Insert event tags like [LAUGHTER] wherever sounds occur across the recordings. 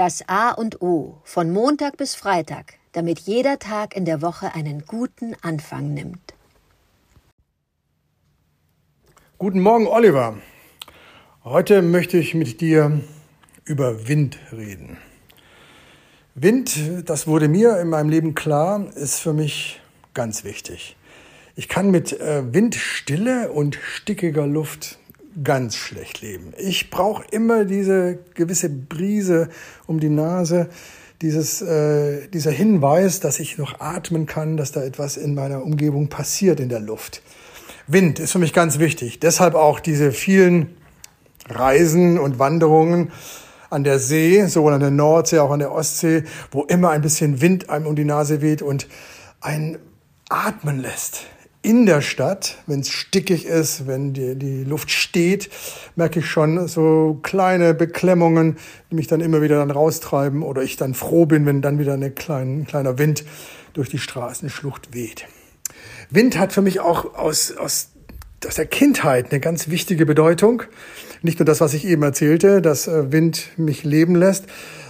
Das A und O von Montag bis Freitag, damit jeder Tag in der Woche einen guten Anfang nimmt. Guten Morgen, Oliver. Heute möchte ich mit dir über Wind reden. Wind, das wurde mir in meinem Leben klar, ist für mich ganz wichtig. Ich kann mit äh, Windstille und stickiger Luft ganz schlecht leben. Ich brauche immer diese gewisse Brise um die Nase, dieses, äh, dieser Hinweis, dass ich noch atmen kann, dass da etwas in meiner Umgebung passiert in der Luft. Wind ist für mich ganz wichtig. Deshalb auch diese vielen Reisen und Wanderungen an der See, sowohl an der Nordsee, auch an der Ostsee, wo immer ein bisschen Wind einem um die Nase weht und ein atmen lässt in der Stadt, wenn es stickig ist, wenn die, die Luft steht, merke ich schon so kleine Beklemmungen, die mich dann immer wieder dann raustreiben oder ich dann froh bin, wenn dann wieder ein klein, kleiner Wind durch die Straßenschlucht weht. Wind hat für mich auch aus, aus, aus der Kindheit eine ganz wichtige Bedeutung. Nicht nur das, was ich eben erzählte, dass äh, Wind mich leben lässt,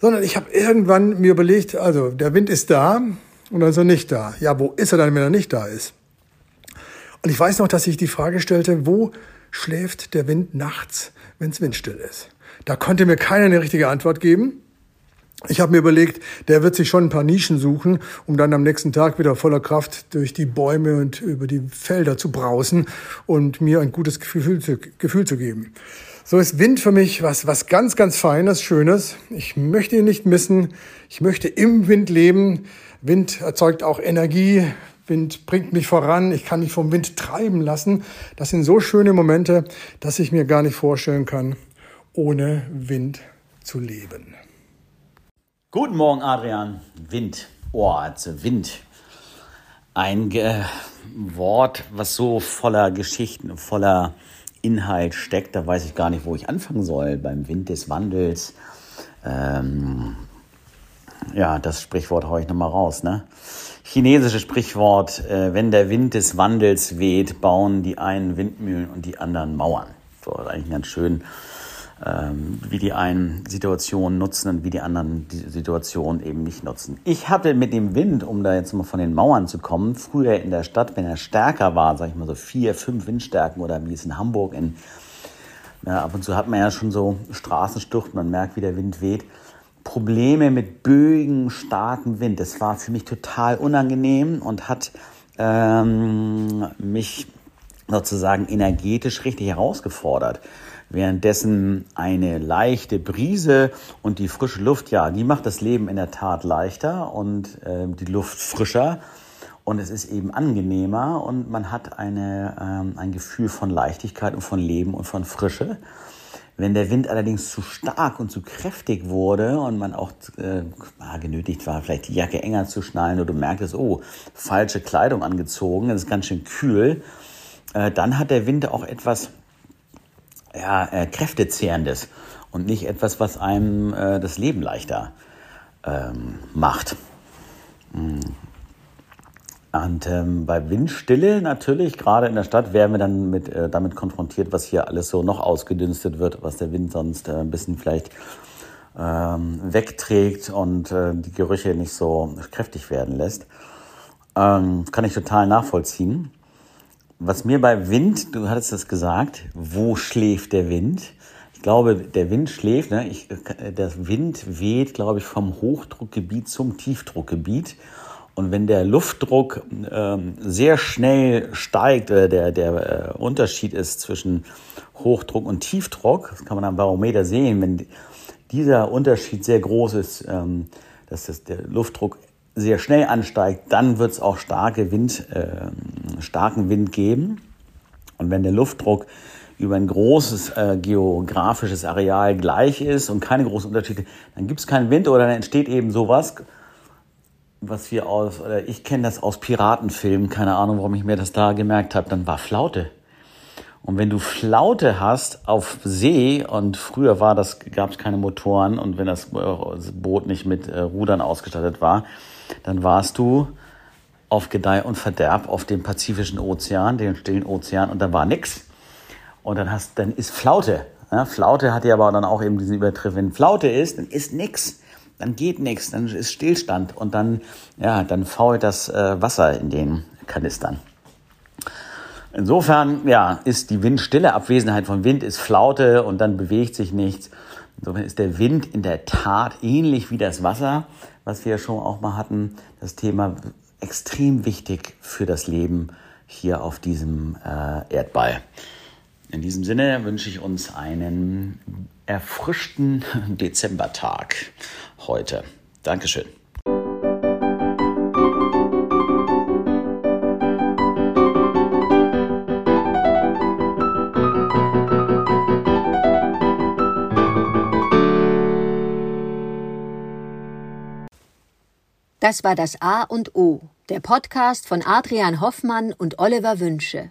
sondern ich habe irgendwann mir überlegt, also der Wind ist da und er nicht da. Ja, wo ist er dann, wenn er nicht da ist? Und ich weiß noch, dass ich die Frage stellte, wo schläft der Wind nachts, wenn es windstill ist? Da konnte mir keiner eine richtige Antwort geben. Ich habe mir überlegt, der wird sich schon ein paar Nischen suchen, um dann am nächsten Tag wieder voller Kraft durch die Bäume und über die Felder zu brausen und mir ein gutes Gefühl zu, Gefühl zu geben. So ist Wind für mich was, was ganz, ganz Feines, Schönes. Ich möchte ihn nicht missen. Ich möchte im Wind leben. Wind erzeugt auch Energie. Wind bringt mich voran, ich kann mich vom Wind treiben lassen. Das sind so schöne Momente, dass ich mir gar nicht vorstellen kann, ohne Wind zu leben. Guten Morgen, Adrian. Wind. Oh, also Wind. Ein Ge Wort, was so voller Geschichten, voller Inhalt steckt, da weiß ich gar nicht, wo ich anfangen soll. Beim Wind des Wandels. Ähm, ja, das Sprichwort haue ich nochmal raus, ne? chinesische Sprichwort, äh, wenn der Wind des Wandels weht, bauen die einen Windmühlen und die anderen Mauern. So, ist eigentlich ganz schön, ähm, wie die einen Situationen nutzen und wie die anderen die Situation eben nicht nutzen. Ich hatte mit dem Wind, um da jetzt mal von den Mauern zu kommen, früher in der Stadt, wenn er stärker war, sag ich mal so vier, fünf Windstärken oder wie es in Hamburg in, na, ab und zu hat man ja schon so Straßenstucht, man merkt, wie der Wind weht Probleme mit Bögen, starken Wind. Das war für mich total unangenehm und hat ähm, mich sozusagen energetisch richtig herausgefordert. Währenddessen eine leichte Brise und die frische Luft, ja, die macht das Leben in der Tat leichter und äh, die Luft frischer und es ist eben angenehmer und man hat eine, ähm, ein Gefühl von Leichtigkeit und von Leben und von Frische. Wenn der Wind allerdings zu stark und zu kräftig wurde und man auch äh, genötigt war, vielleicht die Jacke enger zu schnallen oder du merktest, oh, falsche Kleidung angezogen, das ist ganz schön kühl, äh, dann hat der Wind auch etwas ja, äh, Kräftezehrendes und nicht etwas, was einem äh, das Leben leichter ähm, macht. Und ähm, bei Windstille natürlich, gerade in der Stadt, werden wir dann mit, äh, damit konfrontiert, was hier alles so noch ausgedünstet wird, was der Wind sonst äh, ein bisschen vielleicht ähm, wegträgt und äh, die Gerüche nicht so kräftig werden lässt. Ähm, kann ich total nachvollziehen. Was mir bei Wind, du hattest das gesagt, wo schläft der Wind? Ich glaube, der Wind schläft, ne? ich, der Wind weht, glaube ich, vom Hochdruckgebiet zum Tiefdruckgebiet. Und wenn der Luftdruck ähm, sehr schnell steigt, äh, der, der äh, Unterschied ist zwischen Hochdruck und Tiefdruck, das kann man am Barometer sehen, wenn dieser Unterschied sehr groß ist, ähm, dass das, der Luftdruck sehr schnell ansteigt, dann wird es auch starke Wind, äh, starken Wind geben. Und wenn der Luftdruck über ein großes äh, geografisches Areal gleich ist und keine großen Unterschiede, dann gibt es keinen Wind oder dann entsteht eben sowas, was wir aus, oder ich kenne das aus Piratenfilmen, keine Ahnung, warum ich mir das da gemerkt habe, dann war Flaute. Und wenn du Flaute hast auf See, und früher war das, gab es keine Motoren, und wenn das äh, Boot nicht mit äh, Rudern ausgestattet war, dann warst du auf Gedeih und Verderb auf dem Pazifischen Ozean, dem stillen Ozean, und da war nix. Und dann hast, dann ist Flaute. Ja, Flaute hat ja aber dann auch eben diesen Übertriff. Wenn Flaute ist, dann ist nix. Dann geht nichts, dann ist Stillstand und dann, ja, dann fault das äh, Wasser in den Kanistern. Insofern, ja, ist die Windstille, Abwesenheit von Wind ist Flaute und dann bewegt sich nichts. Insofern ist der Wind in der Tat ähnlich wie das Wasser, was wir schon auch mal hatten, das Thema extrem wichtig für das Leben hier auf diesem äh, Erdball. In diesem Sinne wünsche ich uns einen erfrischten [LAUGHS] Dezembertag heute. Dankeschön. Das war das A und O, der Podcast von Adrian Hoffmann und Oliver Wünsche.